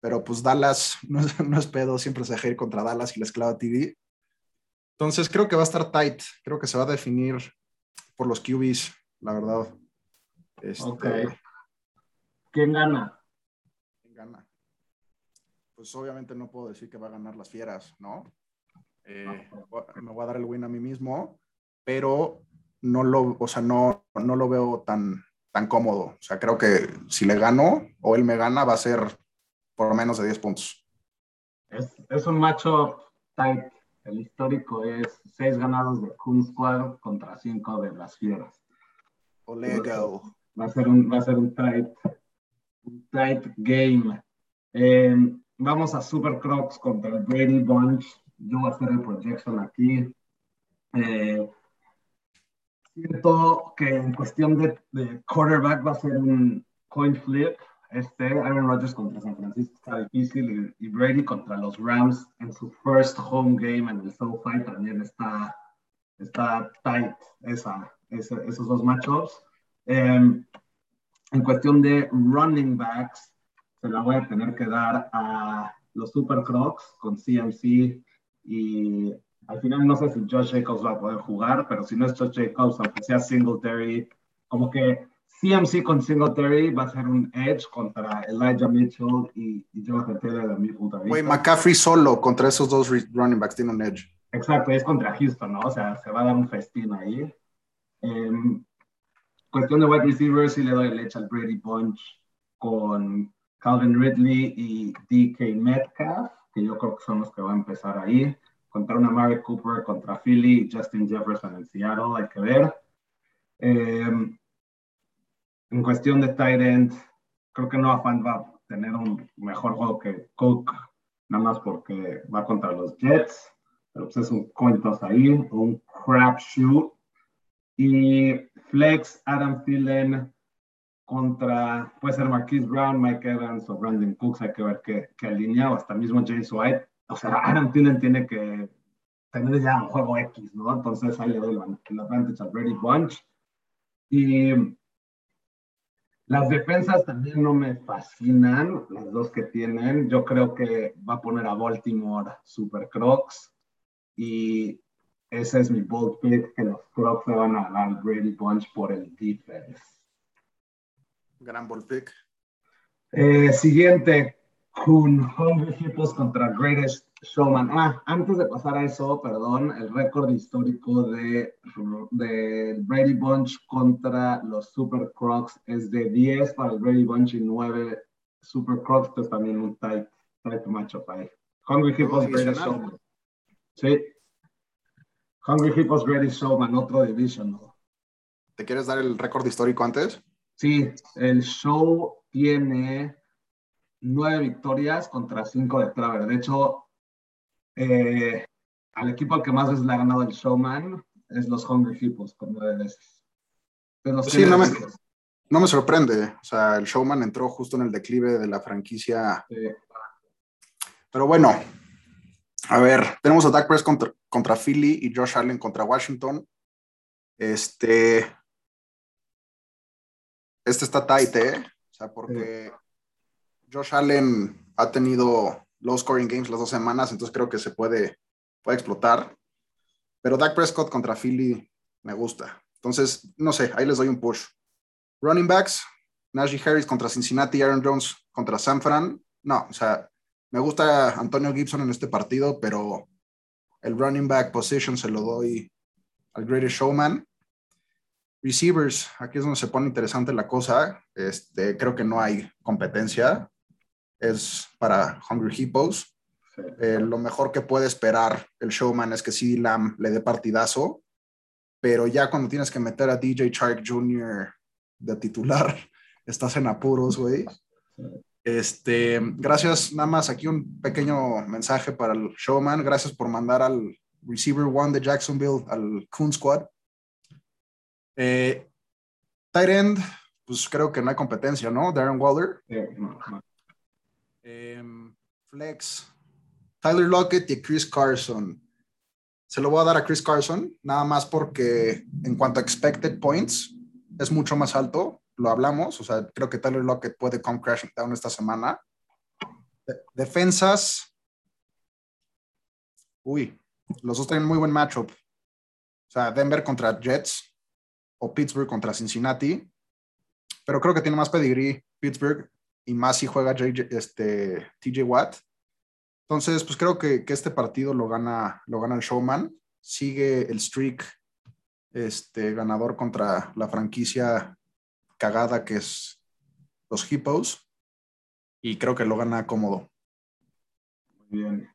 S2: pero pues Dallas no es, pedo, siempre se deja ir contra Dallas y la esclava TV. Entonces creo que va a estar tight, creo que se va a definir por los QBs, la verdad.
S1: Este, ¿Quién gana?
S2: ¿Quién gana? Pues obviamente no puedo decir que va a ganar las fieras, ¿no? Eh, me voy a dar el win a mí mismo, pero no lo, o sea, no, no lo veo tan, tan cómodo. O sea, creo que si le gano o él me gana, va a ser por menos de 10 puntos.
S1: Es, es un macho tight. El histórico es 6 ganados de Kun Squad contra 5 de las Fieras.
S2: Olego.
S1: Va a ser un, va a ser un tight, un tight game. Eh, vamos a Super Crocs contra el Brady Bunch. Yo voy a hacer el projection aquí. Eh, siento que en cuestión de, de quarterback va a ser un coin flip este, Aaron Rodgers contra San Francisco está difícil y, Brady contra los Rams en su first home game en el SoFi también está, está tight esa, esos dos matchups. Em, en cuestión de running backs, se la voy a tener que dar a los Super Crocs con CMC y al final no sé si Josh Jacobs va a poder jugar, pero si no es Josh Jacobs, aunque sea Singletary, como que CMC con Singletary va a ser un edge contra Elijah Mitchell y, y Jonathan Taylor de mi punto de vista.
S2: Güey, McCaffrey solo contra esos dos running backs tiene un edge.
S1: Exacto, es contra Houston, ¿no? O sea, se va a dar un festín ahí. Eh, cuestión de wide receivers, sí le doy el edge al Brady Bunch con Calvin Ridley y DK Metcalf, que yo creo que son los que van a empezar ahí. Contra una Mary Cooper, contra Philly Justin Jefferson en Seattle, hay que ver. Eh, en cuestión de tight end, creo que Noah Fant va a tener un mejor juego que Cook, nada más porque va contra los Jets, pero pues es un cuentos ahí, un crapshoot. Y Flex, Adam Thielen contra, puede ser Marquise Brown, Mike Evans o Brandon Cooks, hay que ver qué, qué alinea, o hasta mismo James White. O sea, Adam Thielen tiene que tener ya un juego X, ¿no? Entonces ahí le doy el advantage a Brady Bunch. Y las defensas también no me fascinan, las dos que tienen. Yo creo que va a poner a Baltimore Super Crocs y ese es mi bold pick, que los Crocs se van a dar Brady Bunch por el defense.
S2: Gran bold pick.
S1: Eh, siguiente, Kun Hungry Hippos contra Greatest Showman. Ah, antes de pasar a eso, perdón, el récord histórico de, de Brady Bunch contra los Super Crocs es de 10 para el Brady Bunch y 9 Super Crocs, pues también un tight, tight matchup ahí. Hungry Hippos, Greatest Showman. Sí. Hungry Hippos, Greatest Showman, otro division.
S2: ¿Te quieres dar el récord histórico antes?
S1: Sí, el show tiene nueve victorias contra cinco de Traver. De hecho, eh, al equipo al que más veces le ha ganado el Showman es los Hungry Hippos, con nueve veces.
S2: sí, no me, no me, sorprende. O sea, el Showman entró justo en el declive de la franquicia. Pero bueno, a ver, tenemos a Dak Press contra, contra Philly y Josh Allen contra Washington. Este. Este está tight, ¿eh? O sea, porque Josh Allen ha tenido low scoring games las dos semanas, entonces creo que se puede, puede explotar. Pero Dak Prescott contra Philly me gusta. Entonces, no sé, ahí les doy un push. Running backs, Najee Harris contra Cincinnati, Aaron Jones contra San Fran. No, o sea, me gusta Antonio Gibson en este partido, pero el running back position se lo doy al Greatest Showman. Receivers, aquí es donde se pone interesante la cosa. Este, creo que no hay competencia. Es para Hungry Hippos. Eh, lo mejor que puede esperar el showman es que CD Lamb le dé partidazo, pero ya cuando tienes que meter a DJ Chark Jr. de titular, estás en apuros, güey. Este, gracias, nada más aquí un pequeño mensaje para el showman. Gracias por mandar al receiver one de Jacksonville al Coon Squad. Eh, tight end, pues creo que no hay competencia, ¿no? Darren Waller. Em, flex, Tyler Lockett y Chris Carson. Se lo voy a dar a Chris Carson, nada más porque en cuanto a expected points, es mucho más alto lo hablamos, o sea, creo que Tyler Lockett puede come crashing down esta semana. defensas, uy, los dos tienen muy buen matchup. O sea, Denver contra Jets o Pittsburgh contra Cincinnati, pero creo que tiene más pedigree Pittsburgh y más si juega este, TJ Watt. Entonces, pues creo que, que, este partido lo gana, lo gana el Showman. Sigue el streak este, ganador contra la franquicia cagada que es los Hippos y creo que lo gana cómodo.
S1: Muy bien.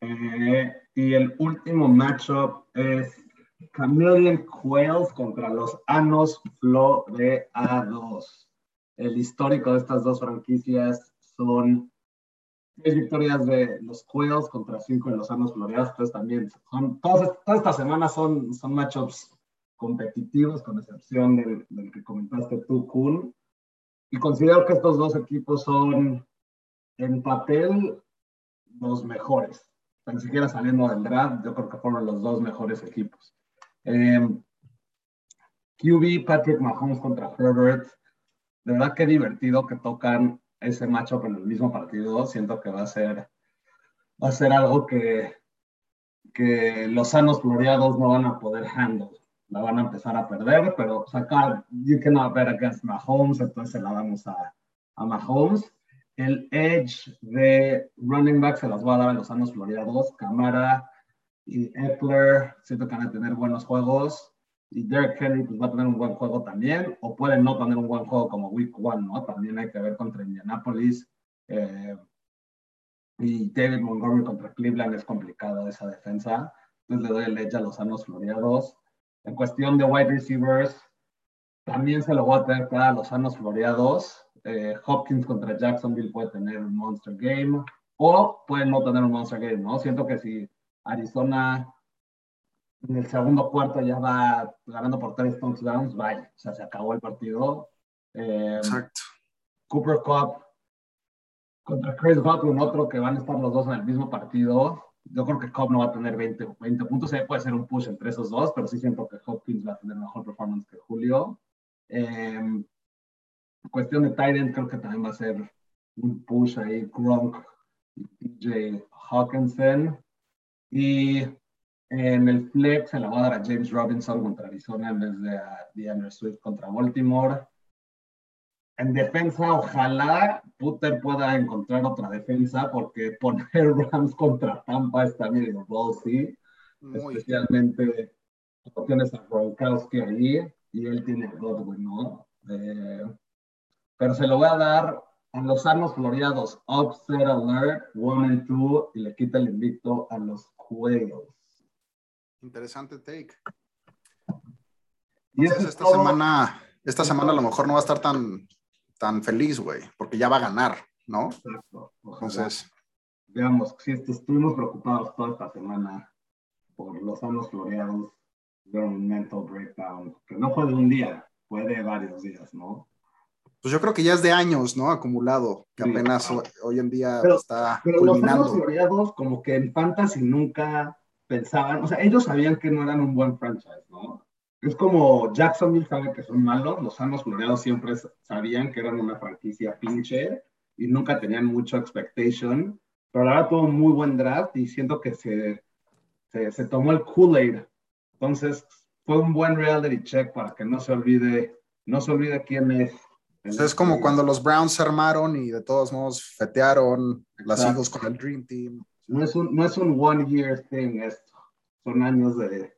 S1: Eh, y el último matchup es Chameleon Quails contra los Anos Floreados. El histórico de estas dos franquicias son tres victorias de los Quails contra cinco de los Anos Floreados. Entonces también son, todas, todas estas semanas son, son matchups competitivos, con excepción del, que comentaste tú, Kun. Y considero que estos dos equipos son en papel los mejores. Ni siquiera saliendo del draft, yo creo que fueron los dos mejores equipos. Em, QB, Patrick Mahomes contra Herbert. De verdad que divertido que tocan ese matchup en el mismo partido. Siento que va a ser, va a ser algo que, que los sanos floreados no van a poder handle la van a empezar a perder, pero sacar, you cannot bet against Mahomes, entonces se la damos a, a Mahomes. El edge de running back se las va a dar a los años Florida 2, Camara y Eckler, siento que van a tener buenos juegos. Y Derek Henry pues, va a tener un buen juego también, o puede no tener un buen juego como Week 1, ¿no? También hay que ver contra Indianapolis. Eh, y David Montgomery contra Cleveland es complicado esa defensa. Entonces le doy el edge a los Anos Florida 2. En cuestión de wide receivers, también se lo voy a tener para los sanos floreados. Eh, Hopkins contra Jacksonville puede tener un monster game o puede no tener un monster game, ¿no? Siento que si Arizona en el segundo cuarto ya va ganando por tres touchdowns, vaya, o sea, se acabó el partido. Eh, Exacto. Cooper Cup contra Chris Godwin, otro que van a estar los dos en el mismo partido yo creo que Cobb no va a tener 20, 20 puntos, puede ser un push entre esos dos, pero sí siento que Hopkins va a tener mejor performance que Julio. Eh, cuestión de Tyrant, creo que también va a ser un push ahí, Gronk y DJ Hawkinson. Y en el flex se la va a dar a James Robinson contra Arizona en vez de a DeAndre Swift contra Baltimore. En defensa, ojalá Puter pueda encontrar otra defensa, porque poner Rams contra Tampa está medio ballsy, especialmente tienes a Gronkowski ahí, y él tiene Godwin, ¿no? Eh, pero se lo voy a dar a los armos floreados, upset alert, one and two, y le quita el invicto a los juegos.
S2: Interesante take. Y esta semana, esta semana a lo mejor no va a estar tan tan feliz, güey, porque ya va a ganar, ¿no? Exacto.
S1: Entonces. Veamos, si estuvimos preocupados toda esta semana por los años floreados mental breakdown, que no fue de un día, fue de varios días, ¿no?
S2: Pues yo creo que ya es de años, ¿no? Acumulado, que apenas hoy, en día está
S1: pero culminando. los floreados, como que en Fantasy nunca pensaban, o sea, ellos sabían que no eran un buen franchise, ¿no? Es como Jacksonville sabe que son malos, los Sanos Floreados siempre sabían que eran una franquicia pinche y nunca tenían mucho expectation, pero ahora tuvo un muy buen draft y siento que se, se, tomó el Kool-Aid. Entonces fue un buen reality check para que no se olvide, no se olvide quién es.
S2: Es como cuando los Browns se armaron y de todos modos fetearon las hijos con el Dream Team.
S1: No es un, no es un one year thing esto, son años de,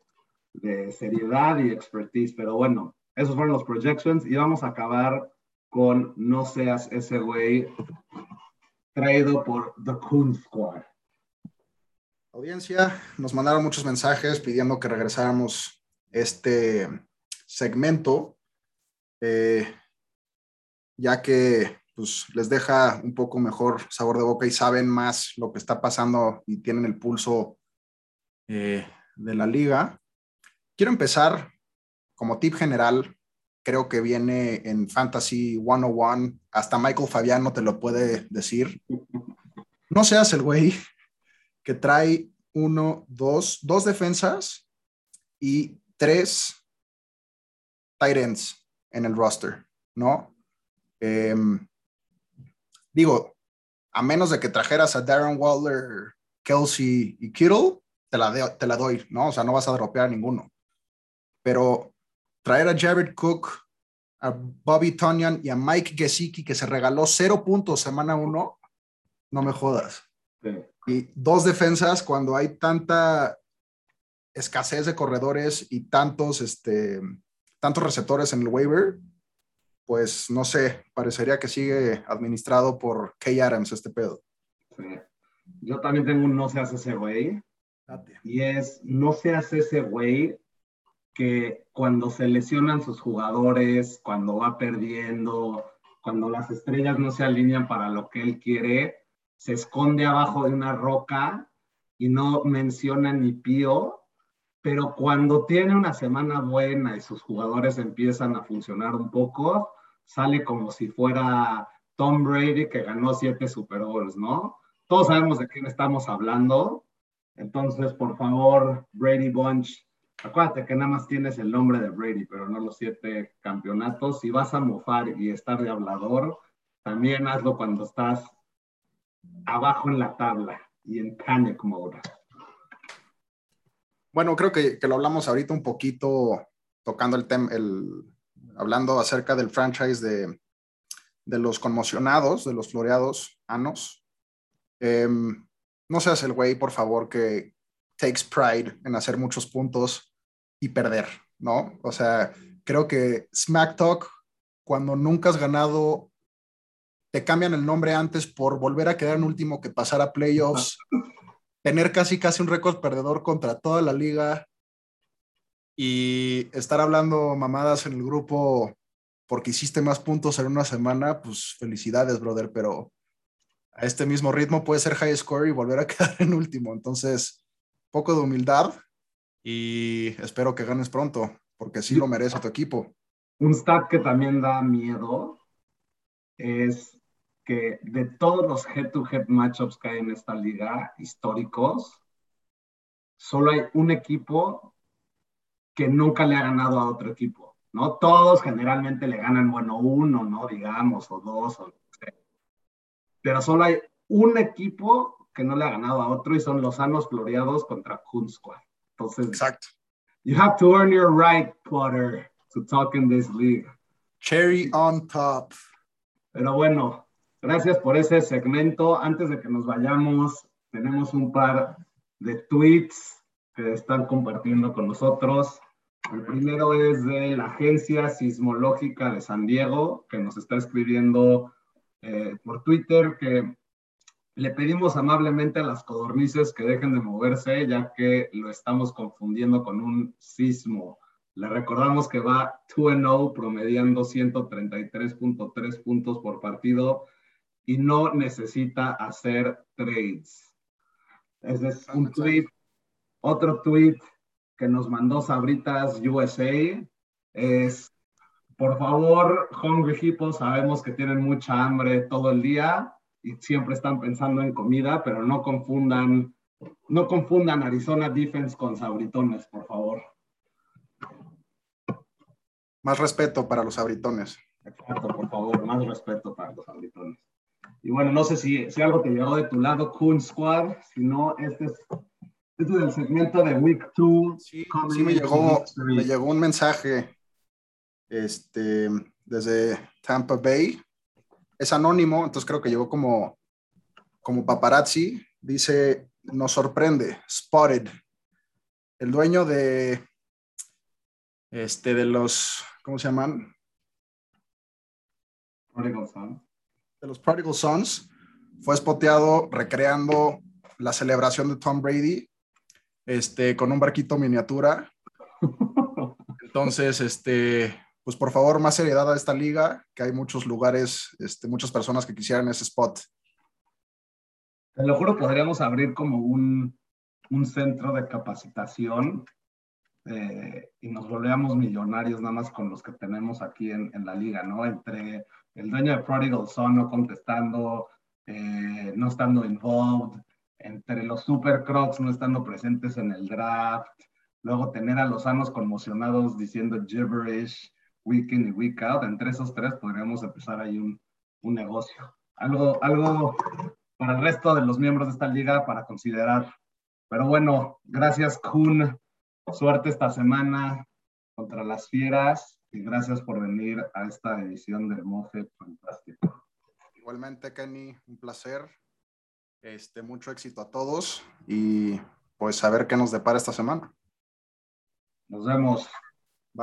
S1: de seriedad y expertise. Pero bueno, esos fueron los projections y vamos a acabar con No seas ese güey traído por The Coon Squad.
S2: Audiencia, nos mandaron muchos mensajes pidiendo que regresáramos este segmento, eh, ya que pues, les deja un poco mejor sabor de boca y saben más lo que está pasando y tienen el pulso eh, de la liga. Quiero empezar como tip general. Creo que viene en Fantasy 101. Hasta Michael Fabiano te lo puede decir. No seas el güey que trae uno, dos, dos defensas y tres tight ends en el roster, ¿no? Em, digo, a menos de que trajeras a Darren Waller, Kelsey y Kittle, te la, te la doy, ¿no? O sea, no vas a dropear a ninguno. Pero traer a Jared Cook, a Bobby Tonyan y a Mike Gesicki, que se regaló cero puntos semana uno, no me jodas. Y dos defensas cuando hay tanta escasez de corredores y tantos, este, tantos receptores en el waiver, pues no sé, parecería que sigue administrado por Kay Adams este pedo.
S1: Yo también tengo un no seas ese güey. Y es, no seas ese güey que cuando se lesionan sus jugadores, cuando va perdiendo, cuando las estrellas no se alinean para lo que él quiere, se esconde abajo de una roca y no menciona ni pío, pero cuando tiene una semana buena y sus jugadores empiezan a funcionar un poco, sale como si fuera Tom Brady que ganó siete Super Bowls, ¿no? Todos sabemos de quién estamos hablando. Entonces, por favor, Brady Bunch, acuérdate que nada más tienes el nombre de Brady, pero no los siete campeonatos. Si vas a mofar y estar de hablador, también hazlo cuando estás abajo en la tabla y en panic mode.
S2: Bueno, creo que, que lo hablamos ahorita un poquito tocando el tema, el, hablando acerca del franchise de, de los conmocionados, de los floreados anos. Em, no seas el güey, por favor, que takes pride en hacer muchos puntos y perder, ¿no? O sea, creo que Smack Talk, cuando nunca has ganado, te cambian el nombre antes por volver a quedar en último que pasar a playoffs, tener casi casi un récord perdedor contra toda la liga, y estar hablando mamadas en el grupo porque hiciste más puntos en una semana, pues felicidades, brother, pero a este mismo ritmo puede ser high score y volver a quedar en último. Entonces, poco de humildad y espero que ganes pronto, porque sí lo merece tu equipo.
S1: Un stat que también da miedo es que de todos los head-to-head matchups que hay en esta liga históricos, solo hay un equipo que nunca le ha ganado a otro equipo, ¿no? Todos generalmente le ganan, bueno, uno, ¿no? Digamos, o dos, o Pero solo hay un equipo que no le ha ganado a otro y son los sanos floreados contra Kun Squad. Entonces,
S2: Exacto.
S1: You have to earn your right, Potter, to talk in this league.
S2: Cherry on top.
S1: Pero bueno, gracias por ese segmento. Antes de que nos vayamos, tenemos un par de tweets que están compartiendo con nosotros. El primero es de la Agencia Sismológica de San Diego, que nos está escribiendo eh, por Twitter que le pedimos amablemente a las codornices que dejen de moverse, ya que lo estamos confundiendo con un sismo. Le recordamos que va 2-0, promediando 133.3 puntos por partido y no necesita hacer trades. Ese es un tweet. Otro tweet que nos mandó Sabritas USA es, por favor, Hungry Hippo, sabemos que tienen mucha hambre todo el día y siempre están pensando en comida, pero no confundan, no confundan Arizona Defense con Sabritones, por favor.
S2: Más respeto para los Sabritones.
S1: Exacto, por favor, más respeto para los Sabritones. Y bueno, no sé si, si algo te llegó de tu lado, Coon Squad, si no, este es es el segmento de Week 2.
S2: Sí, sí me, llegó, me llegó un mensaje este, desde Tampa Bay. Es anónimo, entonces creo que llegó como, como paparazzi. Dice, nos sorprende, spotted. El dueño de este, de los, ¿cómo se llaman?
S1: Prodigal Sons.
S2: De los Prodigal Sons. Fue spoteado recreando la celebración de Tom Brady este, con un barquito miniatura. Entonces, este, pues por favor, más seriedad a esta liga, que hay muchos lugares, este, muchas personas que quisieran ese spot.
S1: Te lo juro, podríamos abrir como un, un centro de capacitación eh, y nos volvíamos millonarios nada más con los que tenemos aquí en, en la liga, ¿no? Entre el dueño de Prodigal Son no contestando, eh, no estando involved, entre los Super Crocs no estando presentes en el draft, luego tener a los sanos conmocionados diciendo gibberish week in y week out, entre esos tres podríamos empezar ahí un, un negocio. Algo, algo para el resto de los miembros de esta liga para considerar. Pero bueno, gracias Kun Suerte esta semana contra las fieras y gracias por venir a esta edición del Mofe Fantástico.
S2: Igualmente, Kenny, un placer. Este, mucho éxito a todos y pues a ver qué nos depara esta semana.
S1: Nos vemos.